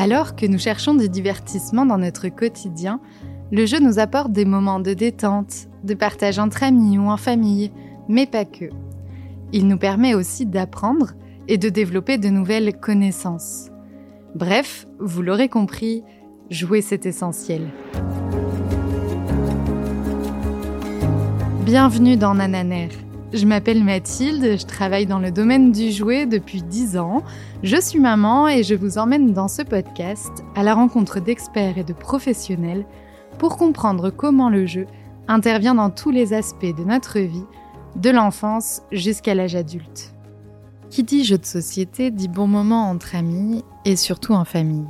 Alors que nous cherchons du divertissement dans notre quotidien, le jeu nous apporte des moments de détente, de partage entre amis ou en famille, mais pas que. Il nous permet aussi d'apprendre et de développer de nouvelles connaissances. Bref, vous l'aurez compris, jouer c'est essentiel. Bienvenue dans Nananer. Je m'appelle Mathilde, je travaille dans le domaine du jouet depuis 10 ans. Je suis maman et je vous emmène dans ce podcast à la rencontre d'experts et de professionnels pour comprendre comment le jeu intervient dans tous les aspects de notre vie, de l'enfance jusqu'à l'âge adulte. Qui dit jeu de société dit bon moment entre amis et surtout en famille.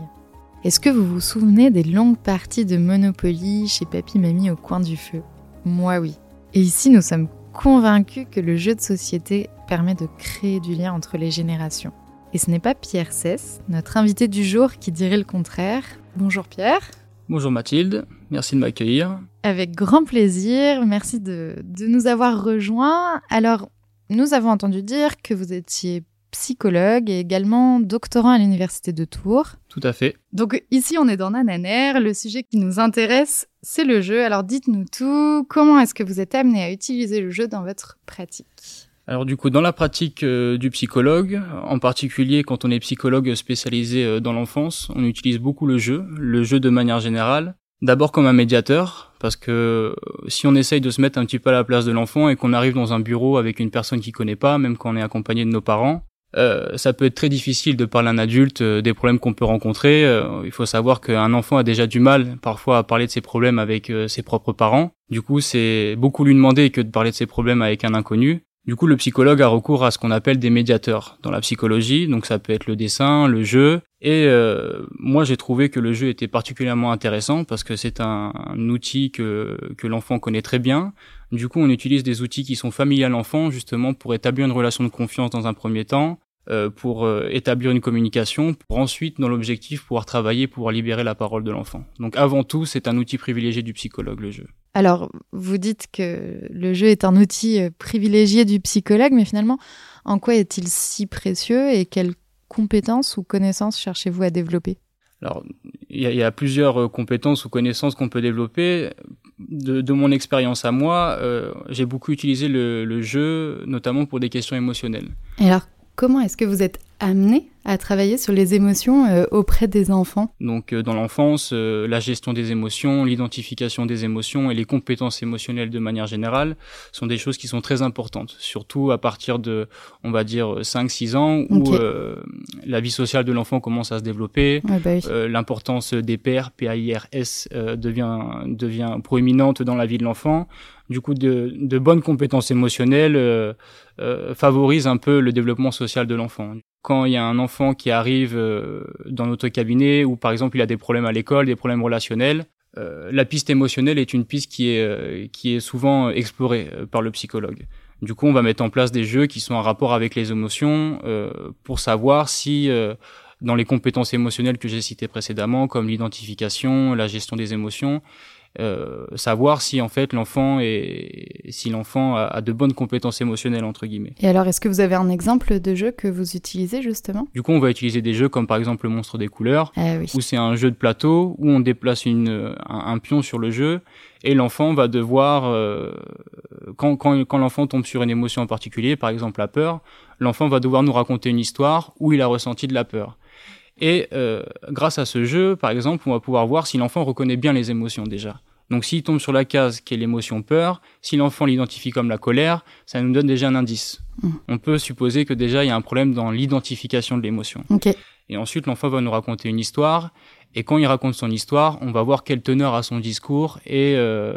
Est-ce que vous vous souvenez des longues parties de Monopoly chez Papy Mamie au coin du feu? Moi oui. Et ici nous sommes convaincu que le jeu de société permet de créer du lien entre les générations. Et ce n'est pas Pierre Cess, notre invité du jour, qui dirait le contraire. Bonjour Pierre. Bonjour Mathilde, merci de m'accueillir. Avec grand plaisir, merci de, de nous avoir rejoints. Alors, nous avons entendu dire que vous étiez psychologue et également doctorant à l'université de Tours. Tout à fait. Donc ici, on est dans Nananer. Le sujet qui nous intéresse, c'est le jeu. Alors dites-nous tout. Comment est-ce que vous êtes amené à utiliser le jeu dans votre pratique? Alors du coup, dans la pratique euh, du psychologue, en particulier quand on est psychologue spécialisé euh, dans l'enfance, on utilise beaucoup le jeu, le jeu de manière générale. D'abord comme un médiateur, parce que euh, si on essaye de se mettre un petit peu à la place de l'enfant et qu'on arrive dans un bureau avec une personne qui connaît pas, même quand on est accompagné de nos parents, euh, ça peut être très difficile de parler à un adulte euh, des problèmes qu'on peut rencontrer. Euh, il faut savoir qu'un enfant a déjà du mal parfois à parler de ses problèmes avec ses propres parents. Du coup, c'est beaucoup lui demander que de parler de ses problèmes avec un inconnu. Du coup, le psychologue a recours à ce qu'on appelle des médiateurs dans la psychologie. Donc ça peut être le dessin, le jeu. Et moi, j'ai trouvé que le jeu était particulièrement intéressant parce que c'est un, outil que, que l'enfant connaît très bien. Du coup, on utilise des outils qui sont familiers à l'enfant justement pour établir une relation de confiance dans un premier temps, pour euh, établir une communication, pour ensuite, dans l'objectif, pouvoir travailler, pouvoir libérer la parole de l'enfant. Donc avant tout, c'est un outil privilégié du psychologue, le jeu. Alors, vous dites que le jeu est un outil euh, privilégié du psychologue, mais finalement, en quoi est-il si précieux et quelles compétences ou connaissances cherchez-vous à développer? Alors, il y, a plusieurs compétences ou connaissances qu'on peut développer. De, de mon expérience à moi, euh, j'ai beaucoup utilisé le, le, jeu, notamment pour des questions émotionnelles. Et alors, comment est-ce que vous êtes amené à travailler sur les émotions euh, auprès des enfants? Donc euh, dans l'enfance, euh, la gestion des émotions, l'identification des émotions et les compétences émotionnelles de manière générale sont des choses qui sont très importantes, surtout à partir de, on va dire, 5-6 ans où la vie sociale de l'enfant commence à se développer, ouais, bah oui. l'importance des pairs, P-A-I-R-S, devient, devient proéminente dans la vie de l'enfant. Du coup, de, de bonnes compétences émotionnelles favorisent un peu le développement social de l'enfant quand il y a un enfant qui arrive euh, dans notre cabinet ou par exemple il a des problèmes à l'école, des problèmes relationnels, euh, la piste émotionnelle est une piste qui est euh, qui est souvent explorée par le psychologue. Du coup, on va mettre en place des jeux qui sont en rapport avec les émotions pour savoir si dans les compétences émotionnelles que j'ai citées précédemment, comme l'identification, la gestion des émotions, euh, savoir si en fait l'enfant est si l'enfant a, a, de bonnes compétences émotionnelles entre guillemets. Et alors est-ce que vous avez un exemple de jeu que vous utilisez justement? Du coup on va utiliser des jeux comme par exemple le monstre des couleurs ah, oui. où c'est un jeu de plateau où on déplace une un, un pion sur le jeu et l'enfant va devoir euh, quand quand, quand l'enfant tombe sur une émotion en particulier par exemple la peur l'enfant va devoir nous raconter une histoire où il a ressenti de la peur. Et euh, grâce à ce jeu, par exemple, on va pouvoir voir si l'enfant reconnaît bien les émotions déjà. Donc s'il tombe sur la case qui est l'émotion peur, si l'enfant l'identifie comme la colère, ça nous donne déjà un indice. Mmh. On peut supposer que déjà il y a un problème dans l'identification de l'émotion. Okay. Et ensuite l'enfant va nous raconter une histoire, et quand il raconte son histoire, on va voir quelle teneur a son discours et euh,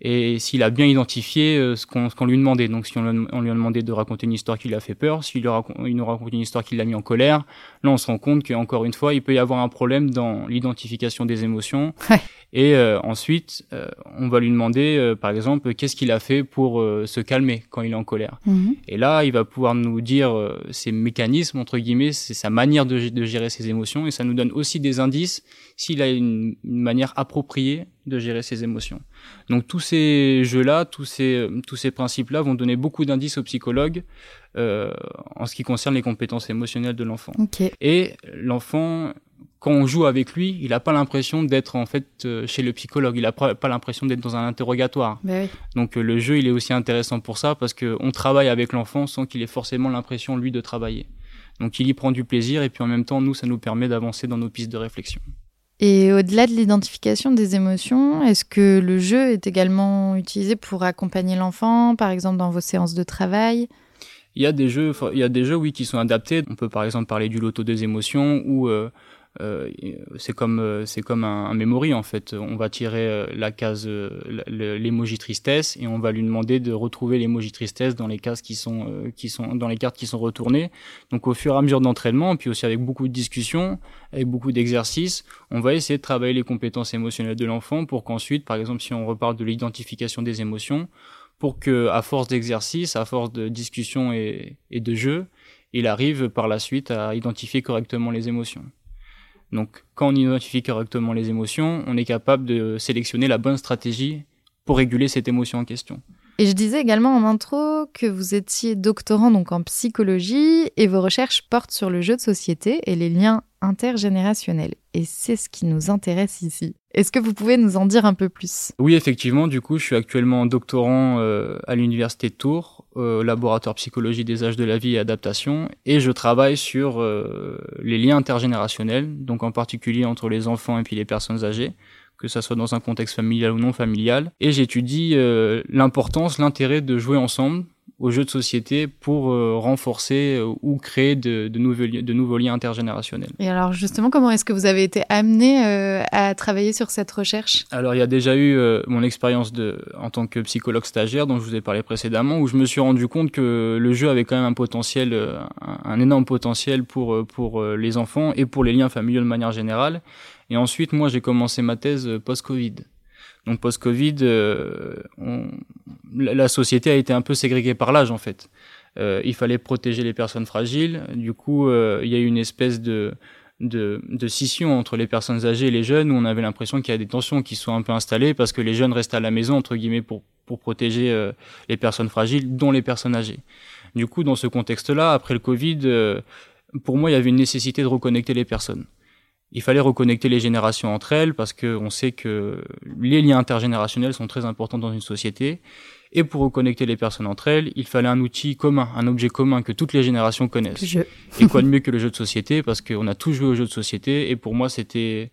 et s'il a bien identifié euh, ce qu'on qu lui demandait. Donc si on, on, lui a demandé de raconter une histoire qui lui a fait peur, s'il il nous raconte une histoire qui l'a mis en colère, là on se rend compte qu'encore une fois, il peut y avoir un problème dans l'identification des émotions. Ouais. Et euh, ensuite, euh, on va lui demander, euh, par exemple, qu'est-ce qu'il a fait pour se calmer quand il est en colère. Mm -hmm. Et là, il va pouvoir nous dire ses mécanismes, entre guillemets, c'est sa manière de, de, gérer ses émotions, et ça nous donne aussi des indices s'il a une, une, manière appropriée de gérer ses émotions. Donc tous ces jeux-là, tous ces, tous ces principes-là vont donner beaucoup d'indices aux psychologues en ce qui concerne les compétences émotionnelles de l'enfant. Okay. Et l'enfant quand on joue avec lui, il n'a pas l'impression d'être en fait euh, chez le psychologue. Il n'a pas l'impression d'être dans un interrogatoire. Oui. Donc euh, le jeu, il est aussi intéressant pour ça parce que on travaille avec l'enfant sans qu'il ait forcément l'impression lui de travailler. Donc il y prend du plaisir et puis en même temps, nous, ça nous permet d'avancer dans nos pistes de réflexion. Et au-delà de l'identification des émotions, est-ce que le jeu est également utilisé pour accompagner l'enfant, par exemple dans vos séances de travail? Il y a des jeux, il y a des jeux, oui, qui sont adaptés. On peut par exemple parler du loto des émotions ou euh, c'est comme euh, c'est comme un, un memory en fait. On va tirer euh, la case l'emoji tristesse et on va lui demander de retrouver l'emoji tristesse dans les cases qui sont qui sont dans les cartes qui sont retournées. Donc au fur et à mesure d'entraînement, puis aussi avec beaucoup de discussions, avec beaucoup d'exercices, on va essayer de travailler les compétences émotionnelles de l'enfant pour qu'ensuite, par exemple, si on reparle de l'identification des émotions, pour que à force d'exercice, à force de discussion et, et de jeu, il arrive par la suite à identifier correctement les émotions. Donc, quand on identifie correctement les émotions, on est capable de sélectionner la bonne stratégie pour réguler cette émotion en question. Et je disais également en intro que vous étiez doctorant donc en psychologie et vos recherches portent sur le jeu de société et les liens intergénérationnels. Et c'est ce qui nous intéresse ici. Est-ce que vous pouvez nous en dire un peu plus? Oui, effectivement. Du coup, je suis actuellement doctorant euh, à l'université de Tours, au laboratoire psychologie des âges de la vie et adaptation, et je travaille sur euh, les liens intergénérationnels, donc en particulier entre les enfants et puis les personnes âgées que ça soit dans un contexte familial ou non familial. Et j'étudie euh, l'importance, l'intérêt de jouer ensemble aux jeux de société pour euh, renforcer euh, ou créer de, de, nouveaux, de nouveaux liens intergénérationnels. Et alors justement, comment est-ce que vous avez été amené à travailler sur cette recherche? Alors il y a déjà eu mon expérience de en tant que psychologue stagiaire dont je vous ai parlé précédemment, où je me suis rendu compte que le jeu avait quand même un potentiel, un, un énorme potentiel pour pour les enfants et pour les liens familiaux de manière générale. Et ensuite, moi, j'ai commencé ma thèse euh, post-Covid. Donc post-Covid, euh, la société a été un peu ségrégée par l'âge en fait. Euh, il fallait protéger les personnes fragiles. Du coup, euh, il y a eu une espèce de, de, de, scission entre les personnes âgées et les jeunes où on avait l'impression qu'il y a des tensions qui sont un peu installées parce que les jeunes restent à la maison entre guillemets pour pour protéger euh, les personnes fragiles, dont les personnes âgées. Du coup, dans ce contexte-là, après le Covid, euh, pour moi, il y avait une nécessité de reconnecter les personnes il fallait reconnecter les générations entre elles parce que on sait que les liens intergénérationnels sont très importants dans une société. Et pour reconnecter les personnes entre elles, il fallait un outil commun, un objet commun que toutes les générations connaissent. et quoi de mieux que le jeu de société parce qu'on a tous joué au jeu de société et pour moi c'était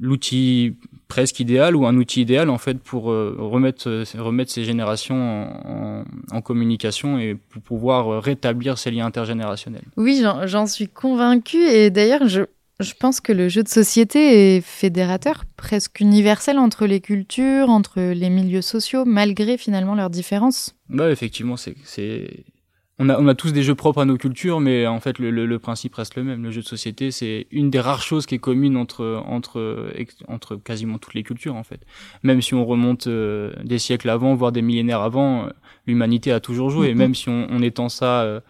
l'outil presque idéal ou un outil idéal en fait pour euh, remettre remettre ces générations en, en, en, communication et pour pouvoir rétablir ces liens intergénérationnels. Oui, j'en suis convaincue et d'ailleurs je je pense que le jeu de société est fédérateur, presque universel entre les cultures, entre les milieux sociaux, malgré finalement leurs différences. Ouais, effectivement, c'est. On, a, on a tous des jeux propres à nos cultures, mais en fait, le, le, le, principe reste le même. Le jeu de société, c'est une des rares choses qui est commune entre, entre, entre quasiment toutes les cultures, en fait. Même si on remonte euh, des siècles avant, voire des millénaires avant, euh, l'humanité a toujours joué. Mm-hmm. Et même si on, on étend ça... Euh,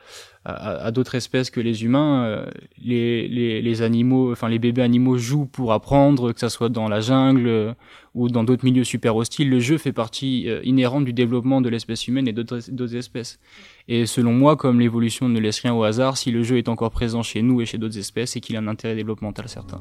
à, d'autres espèces que les humains, euh, les, animaux, enfin les bébés animaux jouent pour apprendre, que ça soit dans la jungle euh, ou dans d'autres milieux super hostiles. Le jeu fait partie euh, inhérente du développement de l'espèce humaine et d'autres espèces. Et selon moi, comme l'évolution ne laisse rien au hasard, si le jeu est encore présent chez nous et chez d'autres espèces, c'est qu'il a un intérêt développemental certain.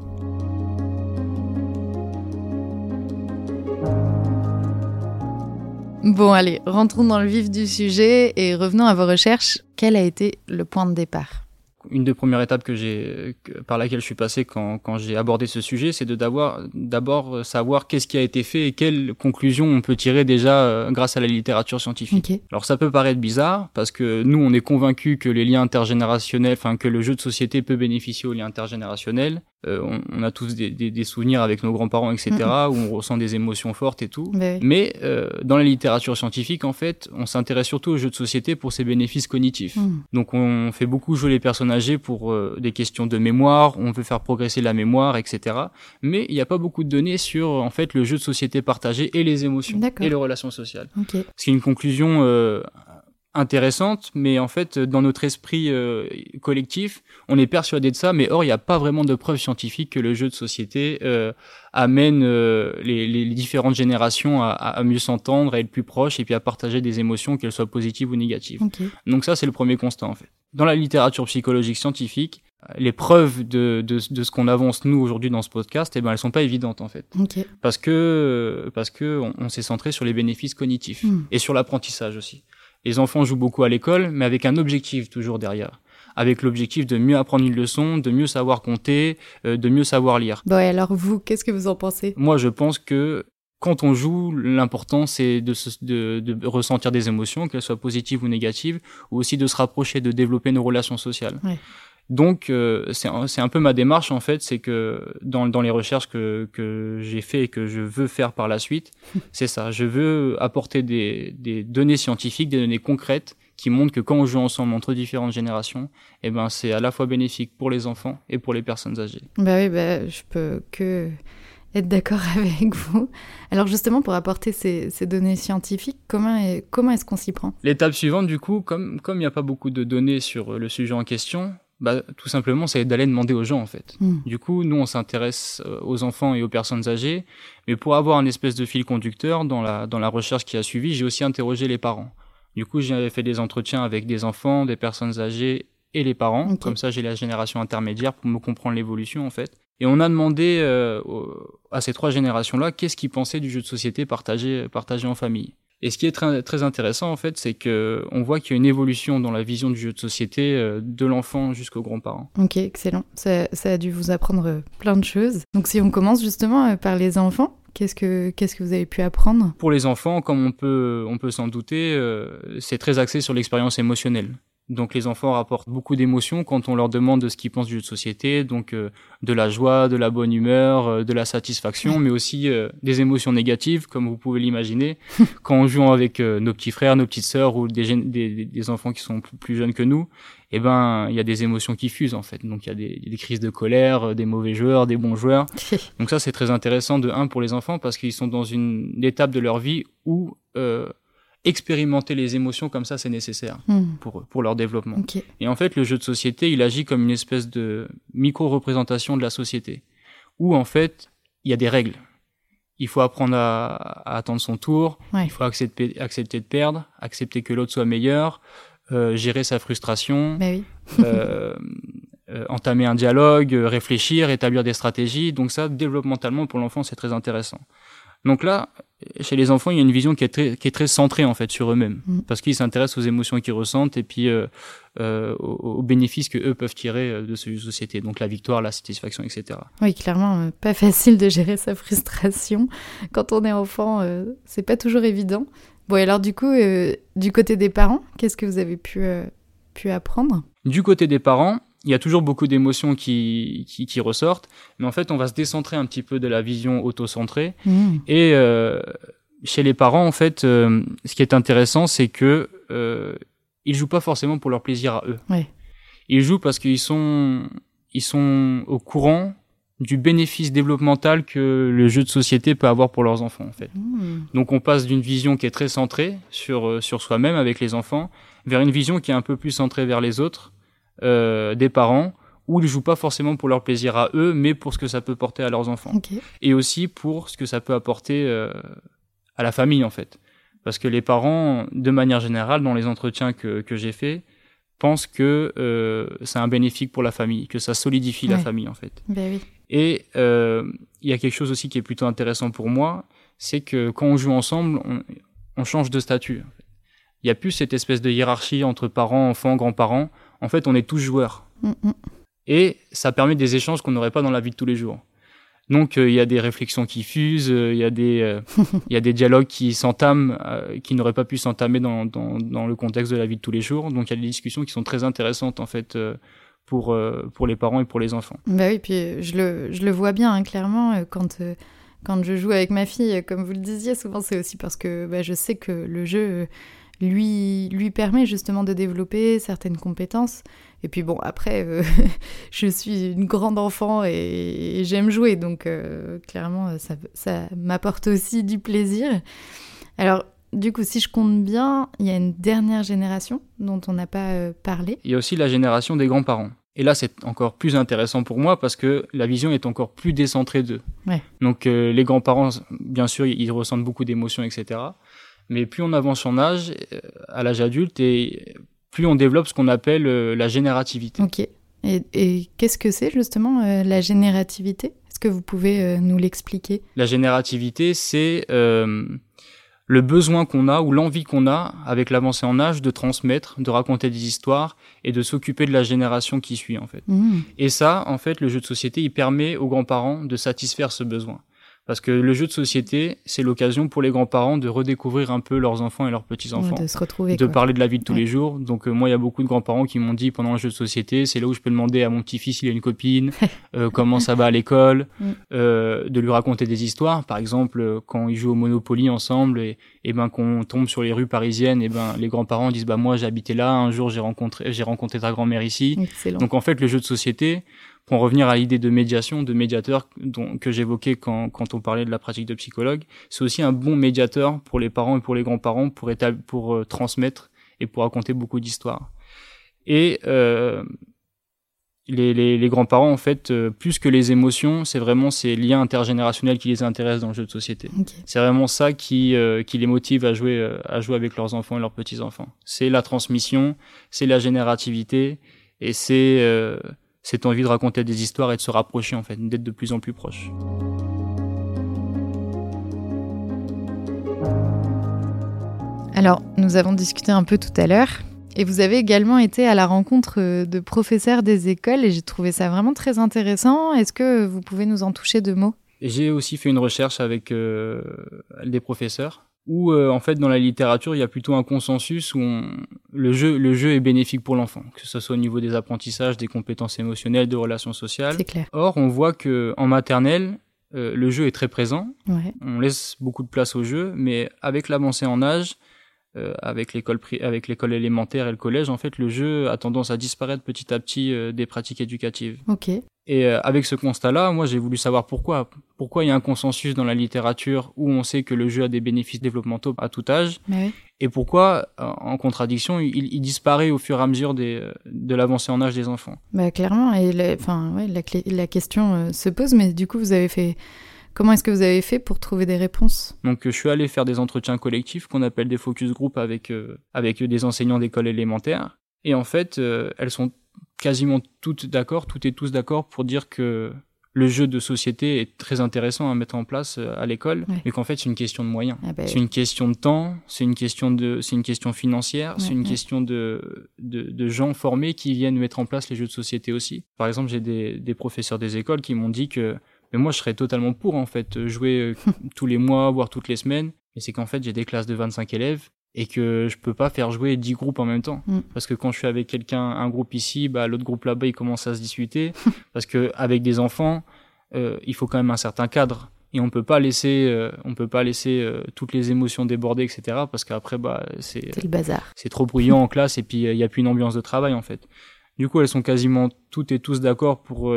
Bon, allez, rentrons dans le vif du sujet et revenons à vos recherches. Quel a été le point de départ? Une des premières étapes que j'ai par laquelle je suis passé quand, quand j'ai abordé ce sujet, c'est de d'abord d'abord savoir qu'est-ce qui a été fait et quelles conclusions on peut tirer déjà euh, grâce à la littérature scientifique. Okay. Alors ça peut paraître bizarre parce que nous on est convaincus que les liens intergénérationnels, enfin que le jeu de société peut bénéficier aux liens intergénérationnels. Euh, on, on, a tous des, des, des, souvenirs avec nos grands-parents, etc., où on ressent des émotions fortes et tout. Mais, Mais euh, dans la littérature scientifique, en fait, on s'intéresse surtout aux jeux de société pour ses bénéfices cognitifs. Mm. Donc on fait beaucoup jouer les personnes âgées pour euh, des questions de mémoire, on veut faire progresser la mémoire, etc. Mais il n'y a pas beaucoup de données sur en fait le jeu de société partagé et les émotions et les relations sociales. Okay. C'est une conclusion euh, intéressante, mais en fait, dans notre esprit euh, collectif, on est persuadé de ça, mais or, il n'y a pas vraiment de preuves scientifiques que le jeu de société euh, amène euh, les, les, différentes générations à, à mieux s'entendre, à être plus proches et puis à partager des émotions, qu'elles soient positives ou négatives. Okay. Donc ça, c'est le premier constat, en fait. Dans la littérature psychologique scientifique, les preuves de, de, de ce qu'on avance nous aujourd'hui dans ce podcast, eh ben elles sont pas évidentes en fait, parce que parce que on, on s'est centré sur les bénéfices cognitifs Hmm. et sur l'apprentissage aussi. Les enfants jouent beaucoup à l'école, mais avec un objectif toujours derrière, avec l'objectif de mieux apprendre une leçon, de mieux savoir compter, euh, de mieux savoir lire. Bon, et alors vous, qu'est-ce que vous en pensez? Moi, je pense que quand on joue, l'important c'est de, de ressentir des émotions, qu'elles soient positives ou négatives, ou aussi de se rapprocher, de développer nos relations sociales. Ouais. Donc, euh, c'est un, c'est un peu ma démarche en fait, c'est que dans, dans les recherches que, que j'ai fait et que je veux faire par la suite, c'est ça. Je veux apporter des, des données scientifiques, des données concrètes qui montrent que quand on joue ensemble entre différentes générations, eh ben c'est à la fois bénéfique pour les enfants et pour les personnes âgées. Bah oui, bah, je peux que être d'accord avec vous. Alors justement, pour apporter ces, ces données scientifiques, comment, est- comment est-ce qu'on s'y prend? L'étape suivante, du coup, comme comme il n'y a pas beaucoup de données sur le sujet en question, bah, tout simplement, c'est d'aller demander aux gens, en fait. Hmm. Du coup, nous, on s'intéresse euh, aux enfants et aux personnes âgées, mais pour avoir un espèce de fil conducteur dans la dans la recherche qui a suivi, j'ai aussi interrogé les parents. Du coup, j'ai fait des entretiens avec des enfants, des personnes âgées et les parents. Comme ça, j'ai la génération intermédiaire pour me comprendre l'évolution, en fait. Et on a demandé euh, à ces trois générations-là qu'est-ce qu'ils pensaient du jeu de société partagé partagé en famille. Et ce qui est très, très intéressant, en fait, c'est que on voit qu'il y a une évolution dans la vision du jeu de société euh, de l'enfant jusqu'aux grands-parents. Ok, excellent. Ça, ça a dû vous apprendre euh, plein de choses. Donc si on commence justement euh, par les enfants, qu'est-ce que, qu'est-ce que vous avez pu apprendre? Pour les enfants, comme on peut, on peut s'en douter, euh, c'est très axé sur l'expérience émotionnelle. Donc les enfants rapportent beaucoup d'émotions quand on leur demande de ce qu'ils pensent du jeu de société, donc euh, de la joie, de la bonne humeur, euh, de la satisfaction, mais aussi euh, des émotions négatives, comme vous pouvez l'imaginer, quand on joue avec euh, nos petits frères, nos petites sœurs ou des, des, des enfants qui sont plus, plus jeunes que nous, eh ben il y a des émotions qui fusent en fait. Donc il y a des, des crises de colère, euh, des mauvais joueurs, des bons joueurs. Donc ça, c'est très intéressant de un pour les enfants parce qu'ils sont dans une étape de leur vie où euh, expérimenter les émotions comme ça, c'est nécessaire Hmm, pour pour leur développement. Et en fait, le jeu de société, il agit comme une espèce de micro-représentation de la société où en fait, il y a des règles. Il faut apprendre à, à attendre son tour, Ouais. il faut accepter, accepter de perdre, accepter que l'autre soit meilleur, euh, gérer sa frustration, Bah oui. euh, euh, entamer un dialogue, réfléchir, établir des stratégies. Donc ça, développementellement, pour l'enfant, c'est très intéressant. Donc là, chez les enfants, il y a une vision qui est très, qui est très centrée en fait sur eux-mêmes, Mm. parce qu'ils s'intéressent aux émotions qu'ils ressentent et puis euh, euh, aux, aux bénéfices que eux peuvent tirer euh, de ce jeu de société. Donc la victoire, la satisfaction, etc. Oui, clairement, euh, pas facile de gérer sa frustration. Quand on est enfant, c'est pas toujours évident. Bon, et alors du coup, du côté des parents, qu'est-ce que vous avez pu, pu apprendre? Du côté des parents, il y a toujours beaucoup d'émotions qui, qui, qui ressortent, mais en fait, on va se décentrer un petit peu de la vision auto-centrée Hmm, Et euh, chez les parents, en fait, euh, ce qui est intéressant, c'est que euh, ils jouent pas forcément pour leur plaisir à eux. Ouais. Ils jouent parce qu'ils sont ils sont au courant du bénéfice développemental que le jeu de société peut avoir pour leurs enfants, en fait. hmm, Donc on passe d'une vision qui est très centrée sur euh, sur soi-même avec les enfants vers une vision qui est un peu plus centrée vers les autres euh, des parents où ils jouent pas forcément pour leur plaisir à eux, mais pour ce que ça peut porter à leurs enfants et aussi pour ce que ça peut apporter euh, à la famille en fait. Parce que les parents, de manière générale, dans les entretiens que, que j'ai faits, pensent que euh, c'est un bénéfique pour la famille, que ça solidifie la famille en fait. Oui. Et euh, il y a quelque chose aussi qui est plutôt intéressant pour moi, c'est que quand on joue ensemble, on, on change de statut. Il y a plus cette espèce de hiérarchie entre parents, enfants, grands-parents. En fait, on est tous joueurs Hmm, hmm. et ça permet des échanges qu'on n'aurait pas dans la vie de tous les jours. Donc euh, il y a des réflexions qui fusent, euh, il y a des euh, il y a des dialogues qui s'entament qui n'auraient pas pu s'entamer dans, dans dans le contexte de la vie de tous les jours. Donc il y a des discussions qui sont très intéressantes en fait pour euh, pour les parents et pour les enfants. Bah oui, puis je le, je le vois bien, hein, clairement, euh, quand, euh, quand je joue avec ma fille, comme vous le disiez, souvent c'est aussi parce que bah, je sais que le jeu lui, lui permet justement de développer certaines compétences. Et puis bon, après, euh, je suis une grande enfant et, et j'aime jouer, donc euh, clairement, euh, ça, ça m'apporte aussi du plaisir. Alors, du coup, si je compte bien, il y a une dernière génération dont on n'a pas euh, parlé. Il y a aussi la génération des grands-parents. Et là, c'est encore plus intéressant pour moi parce que la vision est encore plus décentrée d'eux. Ouais. Donc, euh, les grands-parents, bien sûr, ils ressentent beaucoup d'émotions, etc. Mais plus on avance en âge, euh, à l'âge adulte, et plus on développe ce qu'on appelle euh, la générativité. Ok. Et, qu'est-ce que c'est justement la générativité? Est-ce que vous pouvez nous l'expliquer? La générativité, c'est le besoin qu'on a ou l'envie qu'on a, avec l'avancée en âge, de transmettre, de raconter des histoires et de s'occuper de la génération qui suit en fait. Mmh. Et ça, en fait, le jeu de société, il permet aux grands-parents de satisfaire ce besoin. Parce que le jeu de société, c'est l'occasion pour les grands-parents de redécouvrir un peu leurs enfants et leurs petits-enfants. de se retrouver. De parler de la vie de tous les jours. Donc euh, moi, il y a beaucoup de grands-parents qui m'ont dit pendant un jeu de société, c'est là où je peux demander à mon petit-fils s'il a une copine, euh, comment ça va à l'école, mm. euh, de lui raconter des histoires. Par exemple, quand ils jouent au Monopoly ensemble et, et ben qu'on tombe sur les rues parisiennes, et ben les grands-parents disent bah moi j'habitais là, un jour j'ai rencontré j'ai rencontré ta grand-mère ici. Excellent. Donc en fait, le jeu de société, pour en revenir à l'idée de médiation, de médiateur dont, que j'évoquais quand, quand on parlait de la pratique de psychologue, c'est aussi un bon médiateur pour les parents et pour les grands-parents pour, pour euh, transmettre et pour raconter beaucoup d'histoires. Et euh, les, les, les grands-parents, en fait, euh, plus que les émotions, c'est vraiment ces liens intergénérationnels qui les intéressent dans le jeu de société. C'est vraiment ça qui, euh, qui les motive à jouer, à jouer avec leurs enfants et leurs petits-enfants. C'est la transmission, c'est la générativité, et c'est cette envie de raconter des histoires et de se rapprocher en fait, d'être de plus en plus proche. Alors, nous avons discuté un peu tout à l'heure et vous avez également été à la rencontre de professeurs des écoles et j'ai trouvé ça vraiment très intéressant. Est-ce que vous pouvez nous en toucher deux mots? J'ai aussi fait une recherche avec euh, des professeurs où euh, en fait dans la littérature il y a plutôt un consensus où le jeu le jeu est bénéfique pour l'enfant que ce soit au niveau des apprentissages des compétences émotionnelles de relations sociales. Clair. or on voit que en maternelle euh, le jeu est très présent. On laisse beaucoup de place au jeu mais avec l'avancée en âge euh, avec l'école avec l'école élémentaire et le collège en fait le jeu a tendance à disparaître petit à petit des pratiques éducatives ok et euh, avec ce constat-là, moi j'ai voulu savoir pourquoi. Pourquoi il y a un consensus dans la littérature où on sait que le jeu a des bénéfices développementaux à tout âge, et pourquoi, euh, en contradiction, il, il, disparaît au fur et à mesure des, euh, de l'avancée en âge des enfants? Bah, clairement, et la, enfin, ouais, la, la question se pose, mais du coup vous avez fait... Comment est-ce que vous avez fait pour trouver des réponses? Donc je suis allé faire des entretiens collectifs qu'on appelle des focus group avec, avec des enseignants d'école élémentaire. Et en fait, elles sont quasiment toutes d'accord, toutes et tous d'accord pour dire que le jeu de société est très intéressant à mettre en place euh, à l'école, mais qu'en fait c'est une question de moyens, ah bah c'est une question de temps, c'est une question de, c'est une question financière, c'est une question de, de, de gens formés qui viennent mettre en place les jeux de société aussi. Par exemple, j'ai des, des professeurs des écoles qui m'ont dit que mais moi je serais totalement pour en fait jouer euh, tous les mois voire toutes les semaines. Mais c'est qu'en fait j'ai des classes de 25 élèves et que je peux pas faire jouer 10 groupes en même temps. Mm. parce que quand je suis avec quelqu'un un groupe ici bah l'autre groupe là-bas il commence à se discuter parce que avec des enfants euh, il faut quand même un certain cadre. Et on peut pas laisser euh, on peut pas laisser euh, toutes les émotions déborder etc parce qu'après bah c'est le bazar. c'est trop bruyant en classe et puis il y a plus une ambiance de travail en fait. Du coup elles sont quasiment toutes et tous d'accord pour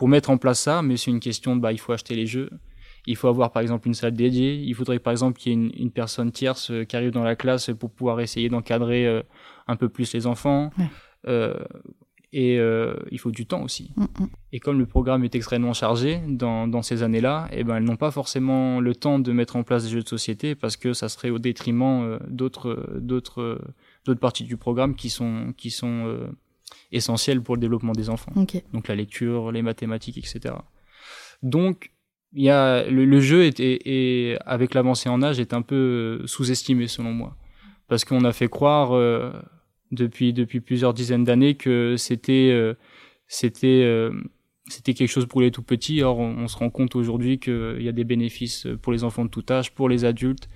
pour mettre en place ça mais c'est une question de bah il faut acheter les jeux il faut avoir par exemple une salle dédiée. Il faudrait par exemple qu'il y ait une, une, personne tierce euh, qui arrive dans la classe pour pouvoir essayer d'encadrer euh, un peu plus les enfants. Euh, et euh, il faut du temps aussi. Mm, mm. Et comme le programme est extrêmement chargé dans, dans ces années-là, eh ben elles n'ont pas forcément le temps de mettre en place des jeux de société parce que ça serait au détriment d'autres d'autres d'autres parties du programme qui sont qui sont essentielles pour le développement des enfants. Donc la lecture, les mathématiques, etc. Donc il y a le, jeu est, est, avec l'avancée en âge est un peu sous-estimé selon moi parce qu'on a fait croire euh, depuis depuis plusieurs dizaines d'années que c'était euh, c'était euh, c'était quelque chose pour les tout petits or on, se rend compte aujourd'hui qu'il y a des bénéfices pour les enfants de tout âge pour les adultes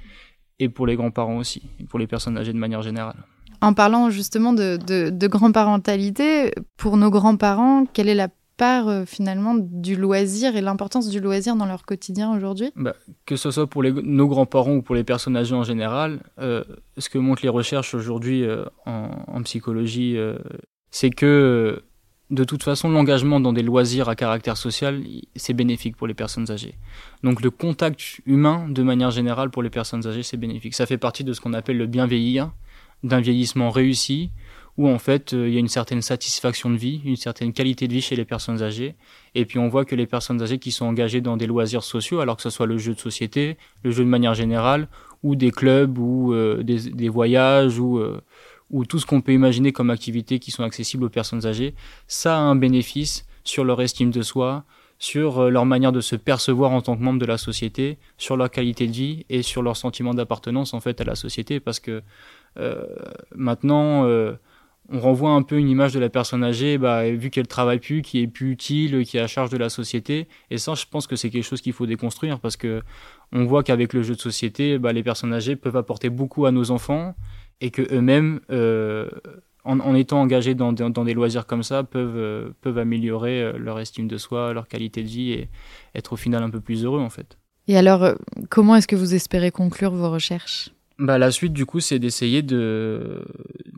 et pour les grands-parents aussi pour les personnes âgées de manière générale en parlant justement de, grand-parentalité pour nos grands-parents quelle est la part euh, finalement du loisir et l'importance du loisir dans leur quotidien aujourd'hui? Bah, Que ce soit pour nos grands-parents ou pour les personnes âgées en général, euh, ce que montrent les recherches aujourd'hui euh, en, en, psychologie, c'est que de toute façon, l'engagement dans des loisirs à caractère social, c'est bénéfique pour les personnes âgées. Donc le contact humain, de manière générale, pour les personnes âgées, c'est bénéfique. Ça fait partie de ce qu'on appelle le bien vieillir, d'un vieillissement réussi, où en fait euh, il y a une certaine satisfaction de vie, une certaine qualité de vie chez les personnes âgées. Et puis on voit que les personnes âgées qui sont engagées dans des loisirs sociaux, alors que ce soit le jeu de société, le jeu de manière générale, ou des clubs, ou euh, des, voyages, ou, euh, ou tout ce qu'on peut imaginer comme activités qui sont accessibles aux personnes âgées, ça a un bénéfice sur leur estime de soi, sur leur manière de se percevoir en tant que membre de la société, sur leur qualité de vie et sur leur sentiment d'appartenance en fait à la société parce que maintenant euh, on renvoie un peu une image de la personne âgée bah, vu qu'elle travaille plus, qui est plus utile, qui est à charge de la société et ça je pense que c'est quelque chose qu'il faut déconstruire parce que on voit qu'avec le jeu de société bah, les personnes âgées peuvent apporter beaucoup à nos enfants et que eux-mêmes en, étant engagés dans, des loisirs comme ça, peuvent, euh, peuvent améliorer euh, leur estime de soi, leur qualité de vie et être au final un peu plus heureux en fait. Et alors, euh, comment est-ce que vous espérez conclure vos recherches? Bah, La suite du coup, c'est d'essayer de,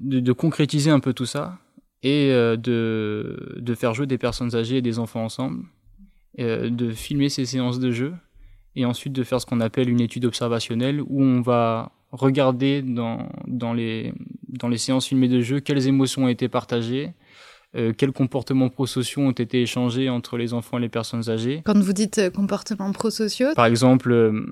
de, concrétiser un peu tout ça et de, de faire jouer des personnes âgées et des enfants ensemble, de filmer ces séances de jeu et ensuite de faire ce qu'on appelle une étude observationnelle où on va regarder dans, dans, les, dans les séances filmées de jeu quelles émotions ont été partagées, euh, quels comportements prosociaux ont été échangés entre les enfants et les personnes âgées. Quand vous dites euh, comportements prosociaux Par exemple, euh,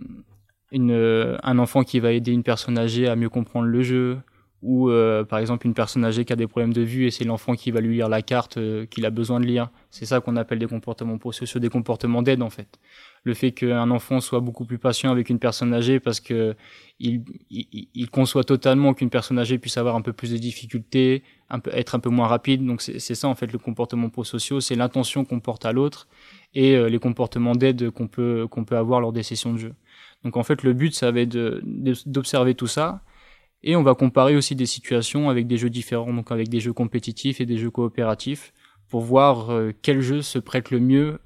une, un enfant qui va aider une personne âgée à mieux comprendre le jeu, ou par exemple une personne âgée qui a des problèmes de vue et c'est l'enfant qui va lui lire la carte qu'il a besoin de lire. C'est ça qu'on appelle des comportements prosociaux, des comportements d'aide en fait le fait qu'un enfant soit beaucoup plus patient avec une personne âgée parce que il, il, conçoit totalement qu'une personne âgée puisse avoir un peu plus de difficultés, un peu, être un peu moins rapide. Donc c'est ça en fait le comportement pro-social, c'est l'intention qu'on porte à l'autre et euh, les comportements d'aide qu'on peut qu'on peut avoir lors des sessions de jeu. Donc en fait le but ça va être d'observer tout ça et on va comparer aussi des situations avec des jeux différents, donc avec des jeux compétitifs et des jeux coopératifs pour voir euh, quel jeu se prête le mieux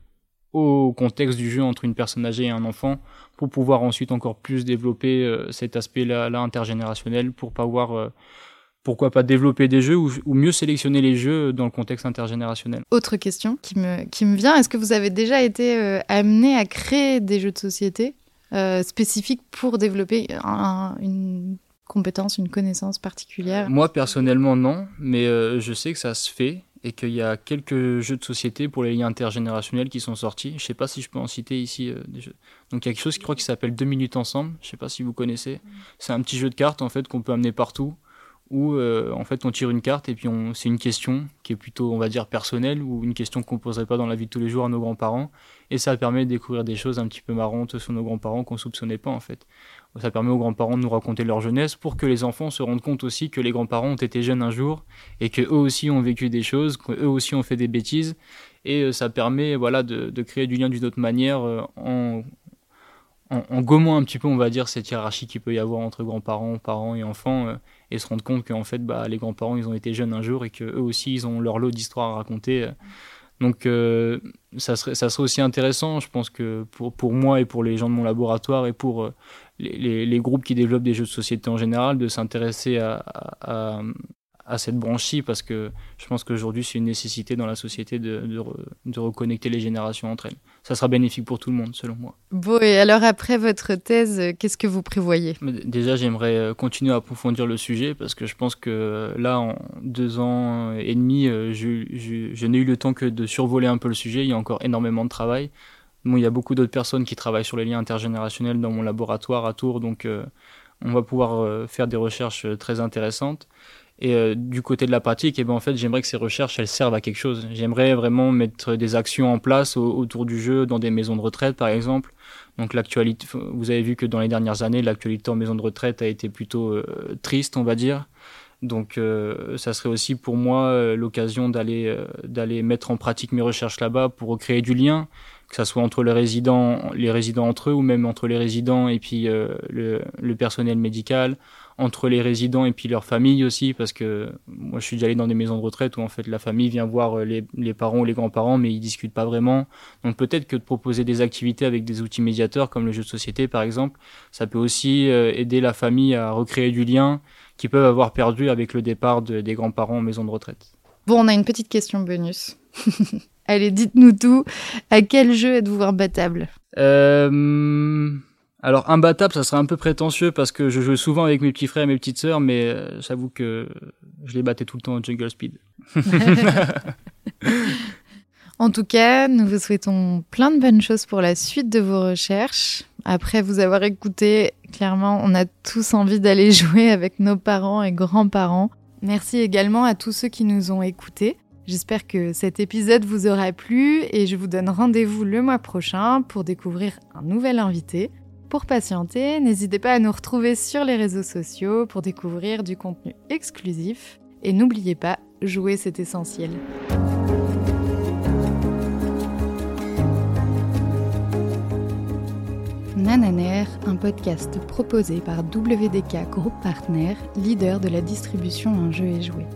au contexte du jeu entre une personne âgée et un enfant pour pouvoir ensuite encore plus développer euh, cet aspect-là là, intergénérationnel pour pouvoir euh, pourquoi pas développer des jeux ou, mieux sélectionner les jeux dans le contexte intergénérationnel. Autre question qui me, qui me vient, est-ce que vous avez déjà été euh, amené à créer des jeux de société? Spécifiques pour développer une compétence, une connaissance particulière Moi personnellement non, mais je sais que ça se fait et qu'il y a quelques jeux de société pour les liens intergénérationnels qui sont sortis. Je sais pas si je peux en citer ici euh, des jeux. Donc il y a quelque chose qui crois qui s'appelle Deux minutes ensemble. Je sais pas si vous connaissez. C'est un petit jeu de cartes en fait qu'on peut amener partout où euh, en fait on tire une carte et puis c'est une question qui est plutôt on va dire personnelle ou une question qu'on poserait pas dans la vie de tous les jours à nos grands-parents et ça permet de découvrir des choses un petit peu marrantes sur nos grands-parents qu'on soupçonnait pas en fait. Ça permet aux grands-parents de nous raconter leur jeunesse pour que les enfants se rendent compte aussi que les grands-parents ont été jeunes un jour et que eux aussi ont vécu des choses, qu'eux aussi ont fait des bêtises. Et euh, ça permet voilà, de, de créer du lien d'une autre manière euh, en, en, gommant un petit peu, on va dire, cette hiérarchie qu'il peut y avoir entre grands-parents, parents et enfants, euh, et se rendre compte qu'en fait, bah, les grands-parents, ils ont été jeunes un jour et qu'eux aussi, ils ont leur lot d'histoires à raconter. Donc euh, ça, serait, ça serait aussi intéressant, je pense que pour, pour moi et pour les gens de mon laboratoire et pour euh, les, les, groupes qui développent des jeux de société en général, de s'intéresser à, à, à cette branche-ci parce que je pense qu'aujourd'hui c'est une nécessité dans la société de, de, reconnecter les générations entre elles. Ça sera bénéfique pour tout le monde selon moi. Bon et alors après votre thèse, qu'est-ce que vous prévoyez? Déjà j'aimerais euh, continuer à approfondir le sujet parce que je pense que euh, là en deux ans et demi euh, je, je, n'ai eu le temps que de survoler un peu le sujet, il y a encore énormément de travail. Bon, il y a beaucoup d'autres personnes qui travaillent sur les liens intergénérationnels dans mon laboratoire à Tours donc on va pouvoir faire des recherches très intéressantes. Et euh, du côté de la pratique, et eh ben en fait, j'aimerais que ces recherches elles servent à quelque chose. J'aimerais vraiment mettre des actions en place autour du jeu dans des maisons de retraite, par exemple. Donc l'actualité, vous avez vu que dans les dernières années, l'actualité en maison de retraite a été plutôt euh, triste, on va dire. Donc euh, ça serait aussi pour moi l'occasion d'aller d'aller mettre en pratique mes recherches là-bas pour recréer du lien, que ça soit entre les résidents, les résidents entre eux ou même entre les résidents et puis le, le personnel médical entre les résidents et puis leur famille aussi, parce que moi je suis déjà allé dans des maisons de retraite où en fait la famille vient voir euh, les, les parents ou les grands-parents, mais ils discutent pas vraiment. Donc peut-être que de proposer des activités avec des outils médiateurs comme le jeu de société par exemple, ça peut aussi euh, aider la famille à recréer du lien qu'ils peuvent avoir perdu avec le départ de, des grands-parents en maison de retraite. Bon, on a une petite question bonus. Allez, dites-nous tout. À quel jeu êtes-vous imbattable? Euh... Alors imbattable, ça serait un peu prétentieux parce que je joue souvent avec mes petits frères et mes petites sœurs, mais euh, j'avoue que je les battais tout le temps en Jungle Speed. en tout cas, nous vous souhaitons plein de bonnes choses pour la suite de vos recherches. Après vous avoir écouté, clairement, on a tous envie d'aller jouer avec nos parents et grands-parents. Merci également à tous ceux qui nous ont écoutés. J'espère que cet épisode vous aura plu et je vous donne rendez-vous le mois prochain pour découvrir un nouvel invité. Pour patienter, n'hésitez pas à nous retrouver sur les réseaux sociaux pour découvrir du contenu exclusif. Et n'oubliez pas, jouer c'est essentiel. Nananer, un podcast proposé par WDK Group Partner, leader de la distribution en jeux et jouets.